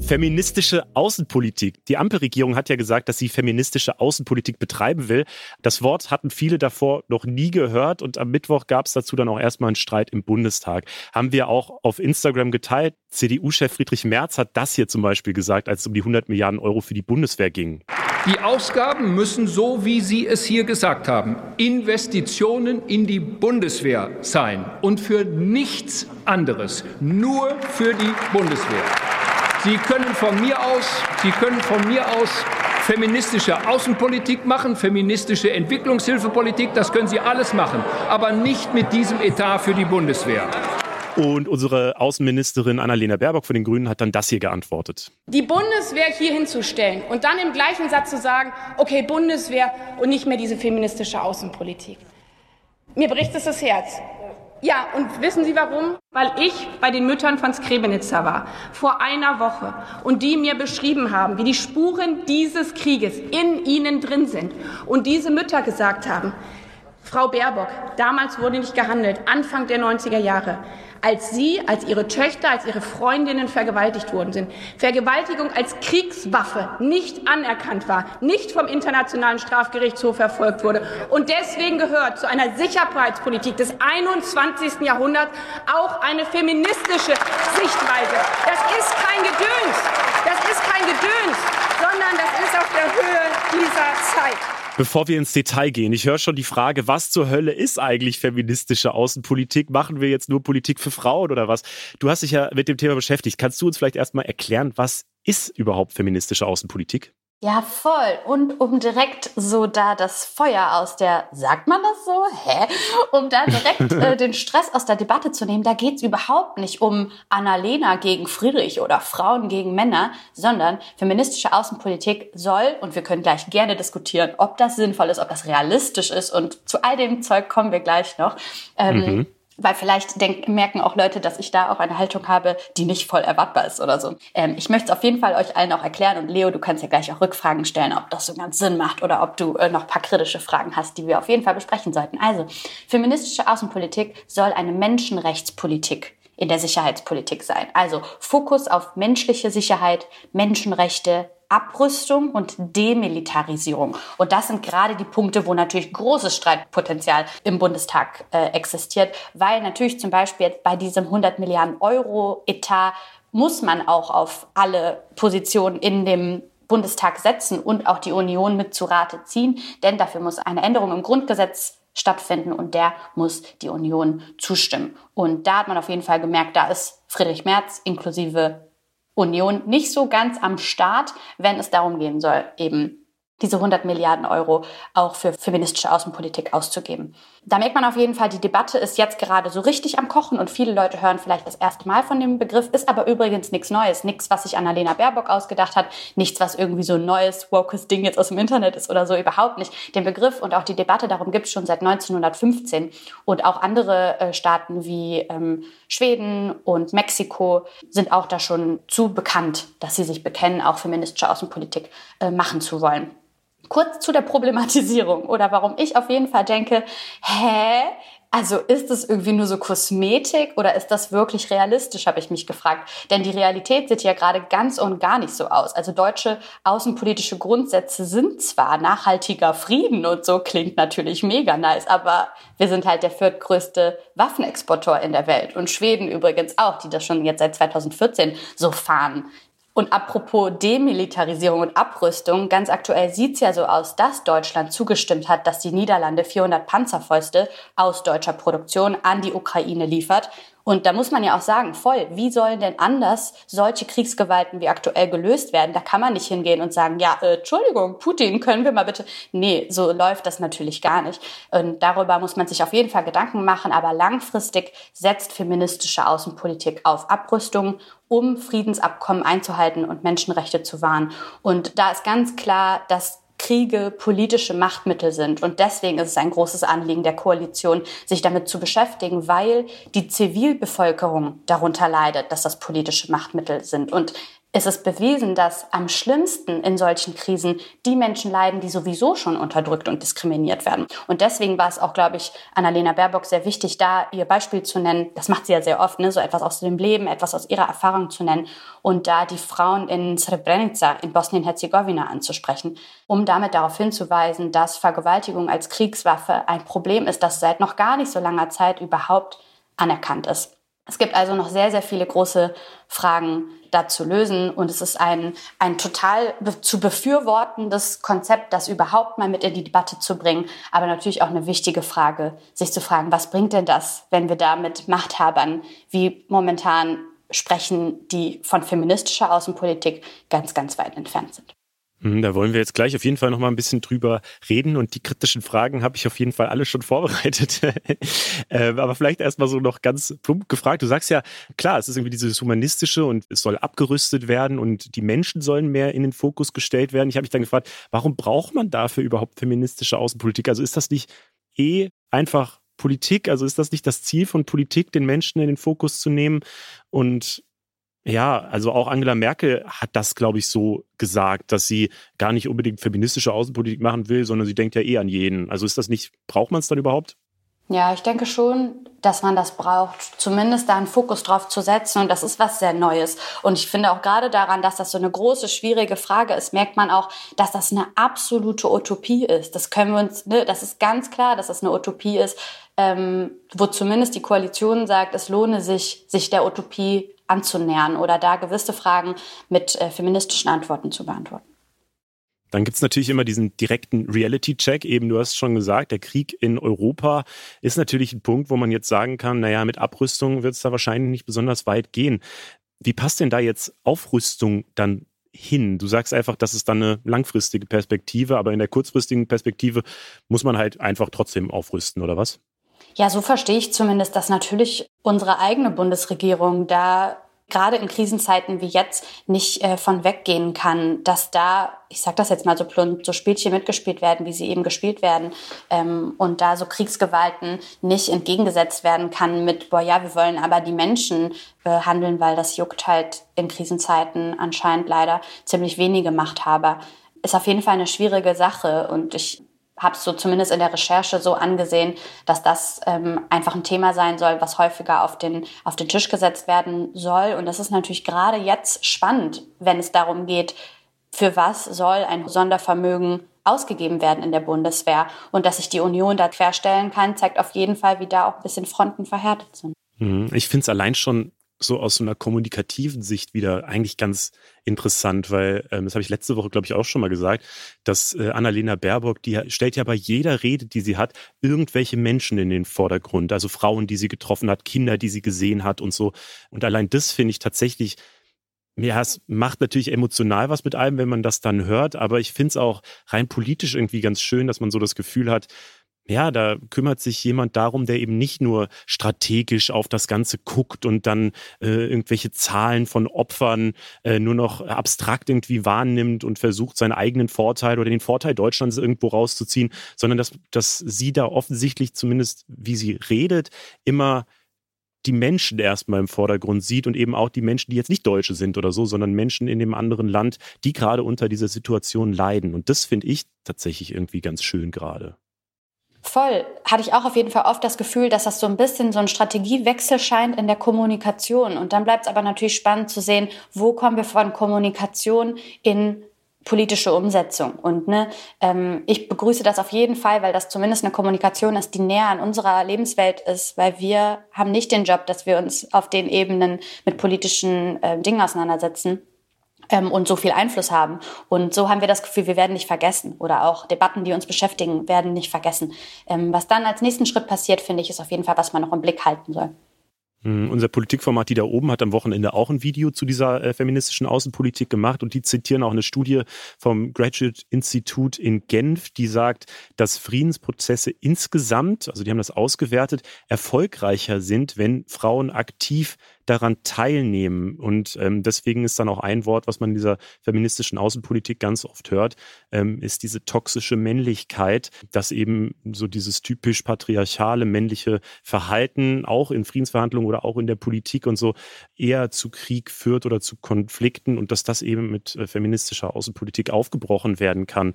Feministische Außenpolitik. Die Ampelregierung hat ja gesagt, dass sie feministische Außenpolitik betreiben will. Das Wort hatten viele davor noch nie gehört und am Mittwoch gab es dazu dann auch erstmal einen Streit im Bundestag. Haben wir auch auf Instagram geteilt. CDU-Chef Friedrich Merz hat das hier zum Beispiel gesagt, als es um die 100 Milliarden Euro für die Bundeswehr ging. Die Ausgaben müssen, so wie Sie es hier gesagt haben, Investitionen in die Bundeswehr sein und für nichts anderes, nur für die Bundeswehr. Sie können von mir aus, Sie können von mir aus feministische Außenpolitik machen, feministische Entwicklungshilfepolitik, das können Sie alles machen, aber nicht mit diesem Etat für die Bundeswehr. Und unsere Außenministerin Annalena Baerbock von den Grünen hat dann das hier geantwortet. Die Bundeswehr hier hinzustellen und dann im gleichen Satz zu sagen, okay, Bundeswehr und nicht mehr diese feministische Außenpolitik. Mir bricht es das Herz. Ja, und wissen Sie warum? Weil ich bei den Müttern von Skrebenitzer war, vor einer Woche, und die mir beschrieben haben, wie die Spuren dieses Krieges in ihnen drin sind. Und diese Mütter gesagt haben, Frau Baerbock, damals wurde nicht gehandelt, Anfang der 90er Jahre als sie, als ihre Töchter, als ihre Freundinnen vergewaltigt worden sind. Vergewaltigung als Kriegswaffe nicht anerkannt war, nicht vom Internationalen Strafgerichtshof verfolgt wurde. Und deswegen gehört zu einer Sicherheitspolitik des 21. Jahrhunderts auch eine feministische Sichtweise. Das ist kein Gedöns. Das ist kein Gedöns, sondern das ist auf der Höhe dieser Zeit. Bevor wir ins Detail gehen, ich höre schon die Frage, was zur Hölle ist eigentlich feministische Außenpolitik? Machen wir jetzt nur Politik für Frauen oder was? Du hast dich ja mit dem Thema beschäftigt. Kannst du uns vielleicht erstmal erklären, was ist überhaupt feministische Außenpolitik? Ja, voll. Und um direkt so da das Feuer aus der, sagt man das so? Hä? Um da direkt äh, den Stress aus der Debatte zu nehmen, da geht's überhaupt nicht um Annalena gegen Friedrich oder Frauen gegen Männer, sondern feministische Außenpolitik soll, und wir können gleich gerne diskutieren, ob das sinnvoll ist, ob das realistisch ist, und zu all dem Zeug kommen wir gleich noch. Ähm, mhm weil vielleicht denken, merken auch Leute, dass ich da auch eine Haltung habe, die nicht voll erwartbar ist oder so. Ähm, ich möchte es auf jeden Fall euch allen auch erklären und Leo, du kannst ja gleich auch Rückfragen stellen, ob das so ganz Sinn macht oder ob du äh, noch paar kritische Fragen hast, die wir auf jeden Fall besprechen sollten. Also, feministische Außenpolitik soll eine Menschenrechtspolitik in der Sicherheitspolitik sein. Also Fokus auf menschliche Sicherheit, Menschenrechte, Abrüstung und Demilitarisierung. Und das sind gerade die Punkte, wo natürlich großes Streitpotenzial im Bundestag äh, existiert, weil natürlich zum Beispiel bei diesem 100 Milliarden Euro Etat muss man auch auf alle Positionen in dem Bundestag setzen und auch die Union mit zu Rate ziehen, denn dafür muss eine Änderung im Grundgesetz stattfinden und der muss die Union zustimmen. Und da hat man auf jeden Fall gemerkt, da ist Friedrich Merz inklusive Union nicht so ganz am Start, wenn es darum gehen soll, eben diese 100 Milliarden Euro auch für feministische Außenpolitik auszugeben. Da merkt man auf jeden Fall, die Debatte ist jetzt gerade so richtig am Kochen und viele Leute hören vielleicht das erste Mal von dem Begriff, ist aber übrigens nichts Neues, nichts, was sich Annalena Baerbock ausgedacht hat, nichts, was irgendwie so ein neues, wokes Ding jetzt aus dem Internet ist oder so, überhaupt nicht. Den Begriff und auch die Debatte darum gibt es schon seit 1915 und auch andere äh, Staaten wie ähm, Schweden und Mexiko sind auch da schon zu bekannt, dass sie sich bekennen, auch feministische Außenpolitik äh, machen zu wollen. Kurz zu der Problematisierung oder warum ich auf jeden Fall denke, hä? Also ist es irgendwie nur so Kosmetik oder ist das wirklich realistisch, habe ich mich gefragt. Denn die Realität sieht ja gerade ganz und gar nicht so aus. Also deutsche außenpolitische Grundsätze sind zwar nachhaltiger Frieden und so klingt natürlich mega nice, aber wir sind halt der viertgrößte Waffenexporteur in der Welt und Schweden übrigens auch, die das schon jetzt seit 2014 so fahren. Und apropos Demilitarisierung und Abrüstung, ganz aktuell sieht's ja so aus, dass Deutschland zugestimmt hat, dass die Niederlande 400 Panzerfäuste aus deutscher Produktion an die Ukraine liefert. Und da muss man ja auch sagen, voll, wie sollen denn anders solche Kriegsgewalten wie aktuell gelöst werden? Da kann man nicht hingehen und sagen, ja, äh, Entschuldigung, Putin, können wir mal bitte. Nee, so läuft das natürlich gar nicht. Und darüber muss man sich auf jeden Fall Gedanken machen, aber langfristig setzt feministische Außenpolitik auf Abrüstung, um Friedensabkommen einzuhalten und Menschenrechte zu wahren. Und da ist ganz klar, dass Kriege politische Machtmittel sind. Und deswegen ist es ein großes Anliegen der Koalition, sich damit zu beschäftigen, weil die Zivilbevölkerung darunter leidet, dass das politische Machtmittel sind. Und es ist bewiesen, dass am schlimmsten in solchen Krisen die Menschen leiden, die sowieso schon unterdrückt und diskriminiert werden. Und deswegen war es auch, glaube ich, Annalena Baerbock sehr wichtig, da ihr Beispiel zu nennen. Das macht sie ja sehr oft, ne? so etwas aus dem Leben, etwas aus ihrer Erfahrung zu nennen und da die Frauen in Srebrenica in Bosnien-Herzegowina anzusprechen, um damit darauf hinzuweisen, dass Vergewaltigung als Kriegswaffe ein Problem ist, das seit noch gar nicht so langer Zeit überhaupt anerkannt ist. Es gibt also noch sehr, sehr viele große Fragen da zu lösen und es ist ein, ein total zu befürwortendes Konzept, das überhaupt mal mit in die Debatte zu bringen, aber natürlich auch eine wichtige Frage, sich zu fragen, was bringt denn das, wenn wir da mit Machthabern wie momentan sprechen, die von feministischer Außenpolitik ganz, ganz weit entfernt sind. Hm, da wollen wir jetzt gleich auf jeden Fall noch mal ein bisschen drüber reden und die kritischen Fragen habe ich auf jeden Fall alle schon vorbereitet. Ähm, aber vielleicht erstmal so noch ganz plump gefragt. Du sagst ja, klar, es ist irgendwie dieses humanistische und es soll abgerüstet werden und die Menschen sollen mehr in den Fokus gestellt werden. Ich habe mich dann gefragt, warum braucht man dafür überhaupt feministische Außenpolitik? Also ist das nicht eh einfach Politik? Also ist das nicht das Ziel von Politik, den Menschen in den Fokus zu nehmen und ja, also auch Angela Merkel hat das, glaube ich, so gesagt, dass sie gar nicht unbedingt feministische Außenpolitik machen will, sondern sie denkt ja eh an jeden. Also ist das nicht, braucht man es dann überhaupt? Ja, ich denke schon, dass man das braucht, zumindest da einen Fokus drauf zu setzen. Und das ist was sehr Neues. Und ich finde auch gerade daran, dass das so eine große, schwierige Frage ist, merkt man auch, dass das eine absolute Utopie ist. Das können wir uns, ne, das ist ganz klar, dass das eine Utopie ist, ähm, wo zumindest die Koalition sagt, es lohne sich, sich der Utopie anzunähern oder da gewisse Fragen mit äh, feministischen Antworten zu beantworten. Dann gibt es natürlich immer diesen direkten Reality-Check. Eben, du hast schon gesagt, der Krieg in Europa ist natürlich ein Punkt, wo man jetzt sagen kann, naja, mit Abrüstung wird es da wahrscheinlich nicht besonders weit gehen. Wie passt denn da jetzt Aufrüstung dann hin? Du sagst einfach, das ist dann eine langfristige Perspektive, aber in der kurzfristigen Perspektive muss man halt einfach trotzdem aufrüsten, oder was? Ja, so verstehe ich zumindest, dass natürlich unsere eigene Bundesregierung da gerade in Krisenzeiten wie jetzt nicht äh, von weggehen kann, dass da, ich sage das jetzt mal so plump, so Spielchen mitgespielt werden, wie sie eben gespielt werden ähm, und da so Kriegsgewalten nicht entgegengesetzt werden kann mit, boah ja, wir wollen aber die Menschen behandeln, weil das juckt halt in Krisenzeiten anscheinend leider ziemlich wenige Machthaber. Ist auf jeden Fall eine schwierige Sache und ich habe es so zumindest in der Recherche so angesehen, dass das ähm, einfach ein Thema sein soll, was häufiger auf den, auf den Tisch gesetzt werden soll. Und das ist natürlich gerade jetzt spannend, wenn es darum geht, für was soll ein Sondervermögen ausgegeben werden in der Bundeswehr. Und dass sich die Union da querstellen kann, zeigt auf jeden Fall, wie da auch ein bisschen Fronten verhärtet sind. Mhm. Ich finde es allein schon so aus so einer kommunikativen Sicht wieder eigentlich ganz interessant, weil ähm, das habe ich letzte Woche, glaube ich, auch schon mal gesagt, dass äh, Annalena Baerbock, die stellt ja bei jeder Rede, die sie hat, irgendwelche Menschen in den Vordergrund, also Frauen, die sie getroffen hat, Kinder, die sie gesehen hat und so. Und allein das finde ich tatsächlich ja, es macht natürlich emotional was mit einem, wenn man das dann hört, aber ich finde es auch rein politisch irgendwie ganz schön, dass man so das Gefühl hat, ja, da kümmert sich jemand darum, der eben nicht nur strategisch auf das Ganze guckt und dann äh, irgendwelche Zahlen von Opfern äh, nur noch abstrakt irgendwie wahrnimmt und versucht, seinen eigenen Vorteil oder den Vorteil Deutschlands irgendwo rauszuziehen, sondern dass, dass sie da offensichtlich zumindest, wie sie redet, immer die Menschen erstmal im Vordergrund sieht und eben auch die Menschen, die jetzt nicht Deutsche sind oder so, sondern Menschen in dem anderen Land, die gerade unter dieser Situation leiden. Und das finde ich tatsächlich irgendwie ganz schön gerade. Voll. Hatte ich auch auf jeden Fall oft das Gefühl, dass das so ein bisschen so ein Strategiewechsel scheint in der Kommunikation. Und dann bleibt es aber natürlich spannend zu sehen, wo kommen wir von Kommunikation in politische Umsetzung. Und ne, ähm, ich begrüße das auf jeden Fall, weil das zumindest eine Kommunikation ist, die näher an unserer Lebenswelt ist, weil wir haben nicht den Job, dass wir uns auf den Ebenen mit politischen äh, Dingen auseinandersetzen und so viel Einfluss haben. Und so haben wir das Gefühl, wir werden nicht vergessen oder auch Debatten, die uns beschäftigen, werden nicht vergessen. Ähm, was dann als nächsten Schritt passiert, finde ich, ist auf jeden Fall, was man noch im Blick halten soll. Mhm, unser Politikformat, die da oben, hat am Wochenende auch ein Video zu dieser äh, feministischen Außenpolitik gemacht und die zitieren auch eine Studie vom Graduate Institute in Genf, die sagt, dass Friedensprozesse insgesamt, also die haben das ausgewertet, erfolgreicher sind, wenn Frauen aktiv daran teilnehmen. Und ähm, deswegen ist dann auch ein Wort, was man in dieser feministischen Außenpolitik ganz oft hört, ähm, ist diese toxische Männlichkeit, dass eben so dieses typisch patriarchale männliche Verhalten auch in Friedensverhandlungen oder auch in der Politik und so eher zu Krieg führt oder zu Konflikten und dass das eben mit äh, feministischer Außenpolitik aufgebrochen werden kann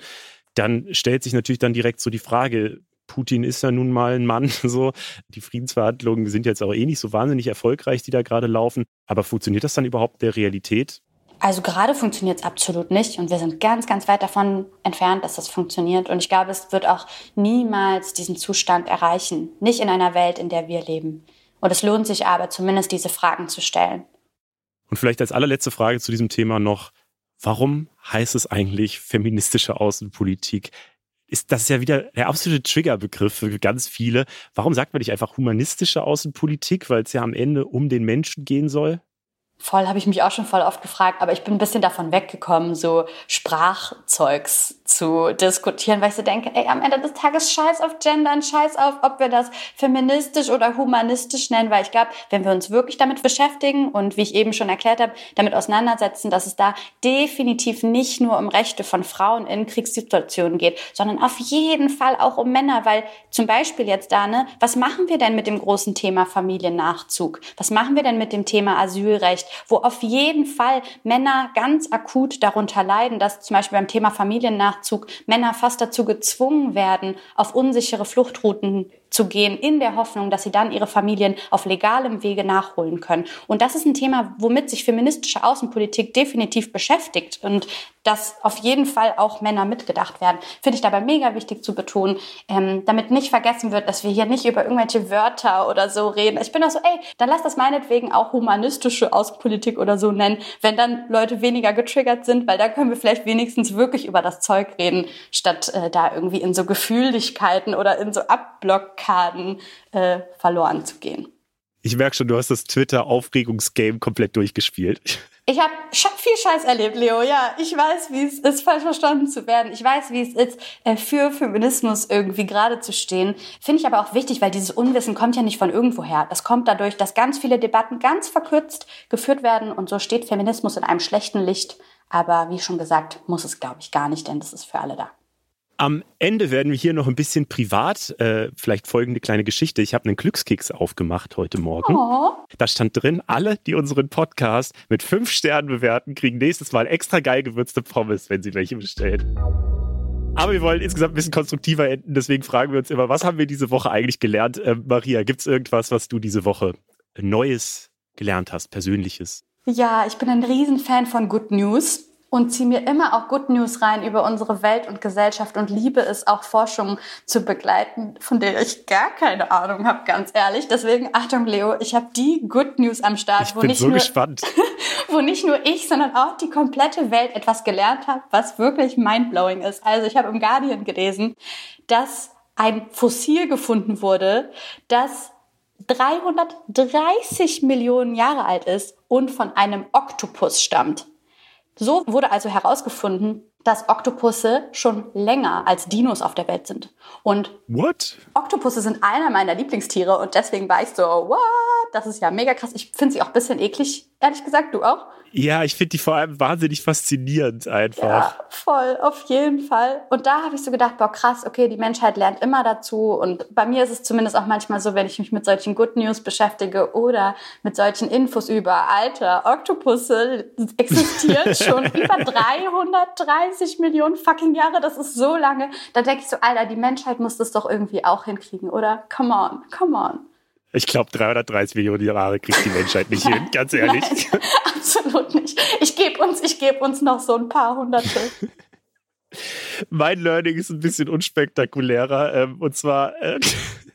dann stellt sich natürlich dann direkt so die Frage, Putin ist ja nun mal ein Mann, so. Die Friedensverhandlungen sind jetzt auch eh nicht so wahnsinnig erfolgreich, die da gerade laufen. Aber funktioniert das dann überhaupt der Realität? Also gerade funktioniert es absolut nicht und wir sind ganz, ganz weit davon entfernt, dass das funktioniert. Und ich glaube, es wird auch niemals diesen Zustand erreichen. Nicht in einer Welt, in der wir leben. Und es lohnt sich aber zumindest diese Fragen zu stellen. Und vielleicht als allerletzte Frage zu diesem Thema noch, warum heißt es eigentlich feministische Außenpolitik? Ist das ja wieder der absolute Triggerbegriff für ganz viele. Warum sagt man nicht einfach humanistische Außenpolitik, weil es ja am Ende um den Menschen gehen soll? Voll, habe ich mich auch schon voll oft gefragt, aber ich bin ein bisschen davon weggekommen, so Sprachzeugs zu diskutieren, weil ich so denke, ey, am Ende des Tages scheiß auf Gendern, scheiß auf, ob wir das feministisch oder humanistisch nennen, weil ich glaube, wenn wir uns wirklich damit beschäftigen und wie ich eben schon erklärt habe, damit auseinandersetzen, dass es da definitiv nicht nur um Rechte von Frauen in Kriegssituationen geht, sondern auf jeden Fall auch um Männer, weil zum Beispiel jetzt da, ne, was machen wir denn mit dem großen Thema Familiennachzug? Was machen wir denn mit dem Thema Asylrecht, wo auf jeden Fall Männer ganz akut darunter leiden, dass zum Beispiel beim Thema Familiennachzug Nachzug Männer fast dazu gezwungen werden, auf unsichere Fluchtrouten zu gehen, in der Hoffnung, dass sie dann ihre Familien auf legalem Wege nachholen können. Und das ist ein Thema, womit sich feministische Außenpolitik definitiv beschäftigt und dass auf jeden Fall auch Männer mitgedacht werden. Finde ich dabei mega wichtig zu betonen, ähm, damit nicht vergessen wird, dass wir hier nicht über irgendwelche Wörter oder so reden. Ich bin auch so, ey, dann lass das meinetwegen auch humanistische Außenpolitik oder so nennen, wenn dann Leute weniger getriggert sind, weil da können wir vielleicht wenigstens wirklich über das Zeug reden, statt äh, da irgendwie in so Gefühligkeiten oder in so Abblock Blockaden äh, verloren zu gehen. Ich merke schon, du hast das Twitter-Aufregungsgame komplett durchgespielt. Ich habe viel Scheiß erlebt, Leo. Ja, ich weiß, wie es ist, falsch verstanden zu werden. Ich weiß, wie es ist, äh, für Feminismus irgendwie gerade zu stehen. Finde ich aber auch wichtig, weil dieses Unwissen kommt ja nicht von irgendwoher. Das kommt dadurch, dass ganz viele Debatten ganz verkürzt geführt werden und so steht Feminismus in einem schlechten Licht. Aber wie schon gesagt, muss es, glaube ich, gar nicht, denn das ist für alle da. Am Ende werden wir hier noch ein bisschen privat, äh, vielleicht folgende kleine Geschichte. Ich habe einen Glückskeks aufgemacht heute Morgen. Oh. Da stand drin, alle, die unseren Podcast mit fünf Sternen bewerten, kriegen nächstes Mal extra geil gewürzte Pommes, wenn sie welche bestellen. Aber wir wollen insgesamt ein bisschen konstruktiver enden, deswegen fragen wir uns immer, was haben wir diese Woche eigentlich gelernt? Äh, Maria, gibt es irgendwas, was du diese Woche Neues gelernt hast, Persönliches? Ja, ich bin ein Riesenfan von Good News und ziehe mir immer auch Good News rein über unsere Welt und Gesellschaft und liebe es auch Forschung zu begleiten, von der ich gar keine Ahnung habe, ganz ehrlich. Deswegen Achtung, Leo, ich habe die Good News am Start, ich wo bin nicht so nur gespannt. wo nicht nur ich, sondern auch die komplette Welt etwas gelernt hat, was wirklich mindblowing ist. Also ich habe im Guardian gelesen, dass ein Fossil gefunden wurde, das 330 Millionen Jahre alt ist und von einem Oktopus stammt. So wurde also herausgefunden, dass Oktopusse schon länger als Dinos auf der Welt sind. Und What? Oktopusse sind einer meiner Lieblingstiere und deswegen war ich so, what? Das ist ja mega krass. Ich finde sie auch ein bisschen eklig, ehrlich gesagt. Du auch? Ja, ich finde die vor allem wahnsinnig faszinierend einfach. Ja, voll, auf jeden Fall. Und da habe ich so gedacht, boah, krass, okay, die Menschheit lernt immer dazu. Und bei mir ist es zumindest auch manchmal so, wenn ich mich mit solchen Good News beschäftige oder mit solchen Infos über, alter, Oktopusse existieren schon über 330 Millionen fucking Jahre. Das ist so lange. Da denke ich so, Alter, die Menschheit muss das doch irgendwie auch hinkriegen, oder? Come on, come on. Ich glaube, 330 Millionen Jahre kriegt die Menschheit nicht hin, ganz ehrlich. Absolut nicht. Ich gebe uns, ich gebe uns noch so ein paar Hunderte. Mein Learning ist ein bisschen unspektakulärer. Ähm, und zwar äh,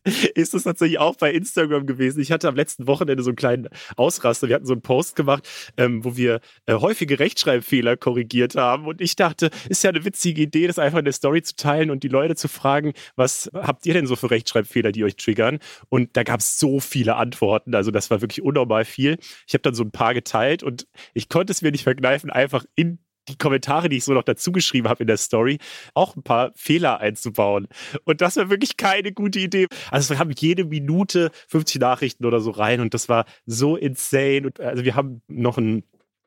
ist es tatsächlich auch bei Instagram gewesen. Ich hatte am letzten Wochenende so einen kleinen Ausraster. Wir hatten so einen Post gemacht, ähm, wo wir äh, häufige Rechtschreibfehler korrigiert haben. Und ich dachte, ist ja eine witzige Idee, das einfach in der Story zu teilen und die Leute zu fragen, was habt ihr denn so für Rechtschreibfehler, die euch triggern? Und da gab es so viele Antworten. Also das war wirklich unnormal viel. Ich habe dann so ein paar geteilt und ich konnte es mir nicht verkneifen, einfach in die Kommentare, die ich so noch dazu geschrieben habe in der Story, auch ein paar Fehler einzubauen. Und das war wirklich keine gute Idee. Also wir haben jede Minute 50 Nachrichten oder so rein und das war so insane. Und also wir haben noch ein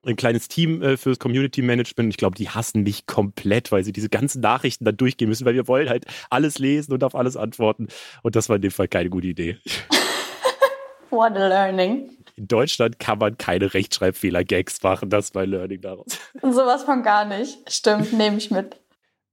ein kleines Team äh, fürs Community Management. Ich glaube, die hassen mich komplett, weil sie diese ganzen Nachrichten dann durchgehen müssen, weil wir wollen halt alles lesen und auf alles antworten. Und das war in dem Fall keine gute Idee. What a learning. In Deutschland kann man keine Rechtschreibfehler-Gags machen. Das war Learning daraus. Sowas von gar nicht. Stimmt, nehme ich mit.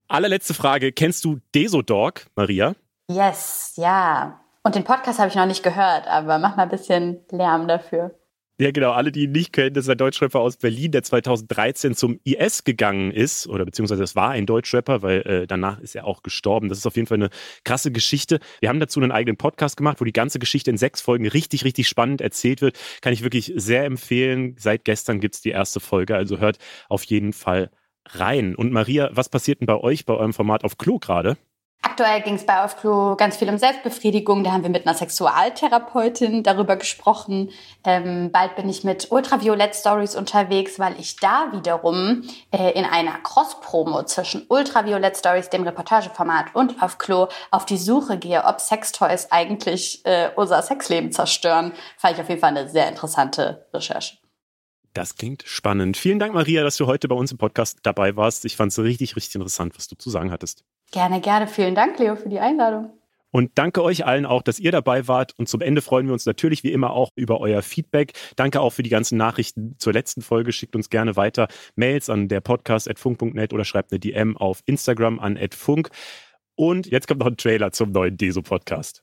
Allerletzte Frage. Kennst du Desodog, Maria? Yes, ja. Und den Podcast habe ich noch nicht gehört, aber mach mal ein bisschen Lärm dafür. Ja, genau. Alle, die ihn nicht kennen, das ist ein Deutschrapper aus Berlin, der 2013 zum IS gegangen ist. Oder beziehungsweise es war ein Deutschrapper, weil äh, danach ist er auch gestorben. Das ist auf jeden Fall eine krasse Geschichte. Wir haben dazu einen eigenen Podcast gemacht, wo die ganze Geschichte in sechs Folgen richtig, richtig spannend erzählt wird. Kann ich wirklich sehr empfehlen. Seit gestern gibt es die erste Folge, also hört auf jeden Fall rein. Und Maria, was passiert denn bei euch, bei eurem Format auf Klo gerade? Aktuell ging es bei Aufklo ganz viel um Selbstbefriedigung. Da haben wir mit einer Sexualtherapeutin darüber gesprochen. Ähm, bald bin ich mit Ultraviolett Stories unterwegs, weil ich da wiederum äh, in einer Cross-Promo zwischen Ultraviolett Stories, dem Reportageformat, und Aufklo auf die Suche gehe, ob Sextoys eigentlich äh, unser Sexleben zerstören. Fand ich auf jeden Fall eine sehr interessante Recherche. Das klingt spannend. Vielen Dank, Maria, dass du heute bei uns im Podcast dabei warst. Ich fand es richtig, richtig interessant, was du zu sagen hattest. Gerne, gerne. Vielen Dank, Leo, für die Einladung. Und danke euch allen auch, dass ihr dabei wart. Und zum Ende freuen wir uns natürlich wie immer auch über euer Feedback. Danke auch für die ganzen Nachrichten zur letzten Folge. Schickt uns gerne weiter Mails an der podcast.funk.net oder schreibt eine DM auf Instagram an @funk. Und jetzt kommt noch ein Trailer zum neuen Deso-Podcast.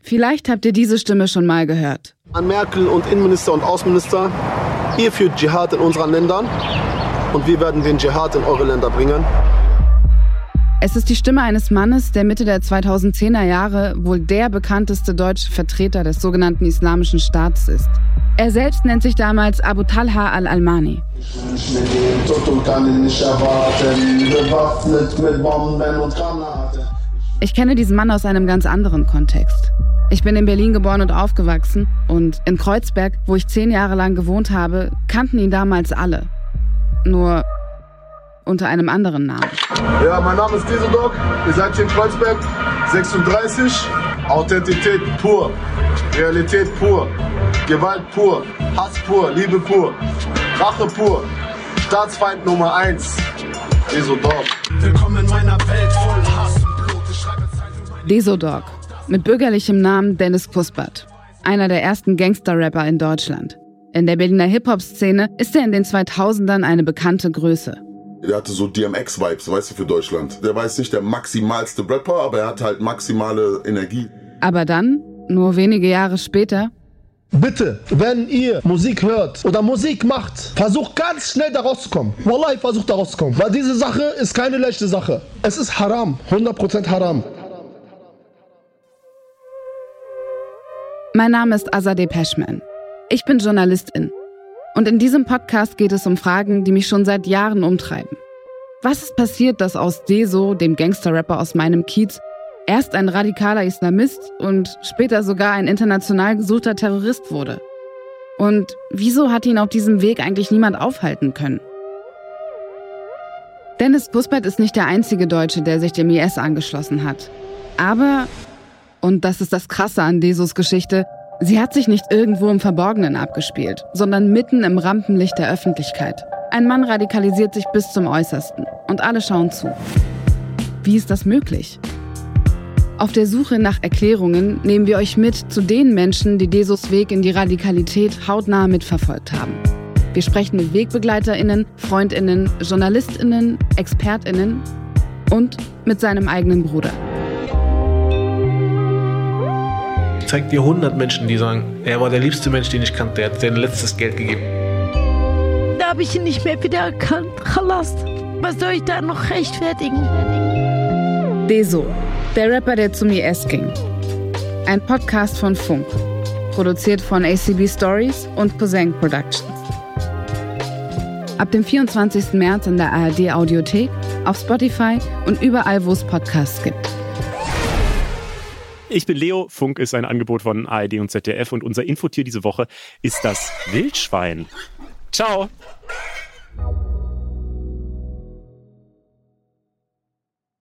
Vielleicht habt ihr diese Stimme schon mal gehört. An Merkel und Innenminister und Außenminister, ihr führt Dschihad in unseren Ländern und wir werden den Dschihad in eure Länder bringen. Es ist die Stimme eines Mannes, der Mitte der 2010er Jahre wohl der bekannteste deutsche Vertreter des sogenannten Islamischen Staats ist. Er selbst nennt sich damals Abu Talha al-Almani. Ich kenne diesen Mann aus einem ganz anderen Kontext. Ich bin in Berlin geboren und aufgewachsen und in Kreuzberg, wo ich zehn Jahre lang gewohnt habe, kannten ihn damals alle. Nur unter einem anderen Namen. Ja, mein Name ist Dieseldog. Ihr seid hier in Kreuzberg, 36. Authentität pur, Realität pur, Gewalt pur, Hass pur, Liebe pur, Rache pur, Staatsfeind Nummer 1. Desodog. Willkommen in meiner Welt voll Hass und Blut. Ich schreibe Desodog. Mit bürgerlichem Namen Dennis Kuspert. Einer der ersten Gangster-Rapper in Deutschland. In der Berliner Hip-Hop-Szene ist er in den 2000ern eine bekannte Größe. Der hatte so DMX-Vibes, weißt du, für Deutschland. Der war jetzt nicht der maximalste Rapper, aber er hat halt maximale Energie. Aber dann, nur wenige Jahre später, Bitte, wenn ihr Musik hört oder Musik macht, versucht ganz schnell da rauszukommen. Wallahi, versucht da rauszukommen. Weil diese Sache ist keine leichte Sache. Es ist haram, 100% haram. Mein Name ist Azadeh Peschman. Ich bin Journalistin. Und in diesem Podcast geht es um Fragen, die mich schon seit Jahren umtreiben. Was ist passiert, dass aus Deso, dem Gangster-Rapper aus meinem Kiez, erst ein radikaler Islamist und später sogar ein international gesuchter Terrorist wurde? Und wieso hat ihn auf diesem Weg eigentlich niemand aufhalten können? Dennis Puspert ist nicht der einzige Deutsche, der sich dem IS angeschlossen hat. Aber, und das ist das Krasse an Desos Geschichte, sie hat sich nicht irgendwo im Verborgenen abgespielt, sondern mitten im Rampenlicht der Öffentlichkeit. Ein Mann radikalisiert sich bis zum Äußersten und alle schauen zu. Wie ist das möglich? Auf der Suche nach Erklärungen nehmen wir euch mit zu den Menschen, die Desos Weg in die Radikalität hautnah mitverfolgt haben. Wir sprechen mit WegbegleiterInnen, FreundInnen, JournalistInnen, ExpertInnen und mit seinem eigenen Bruder. Ich zeig dir 100 Menschen, die sagen, er war der liebste Mensch, den ich kannte, er hat sein letztes Geld gegeben habe ich ihn nicht mehr wiedererkannt. Khalas. Was soll ich da noch rechtfertigen? Deso, der Rapper, der zum IS ging. Ein Podcast von Funk. Produziert von ACB Stories und Poseng Productions. Ab dem 24. März in der ARD Audiothek, auf Spotify und überall, wo es Podcasts gibt. Ich bin Leo, Funk ist ein Angebot von ARD und ZDF und unser Infotier diese Woche ist das Wildschwein. Ciao!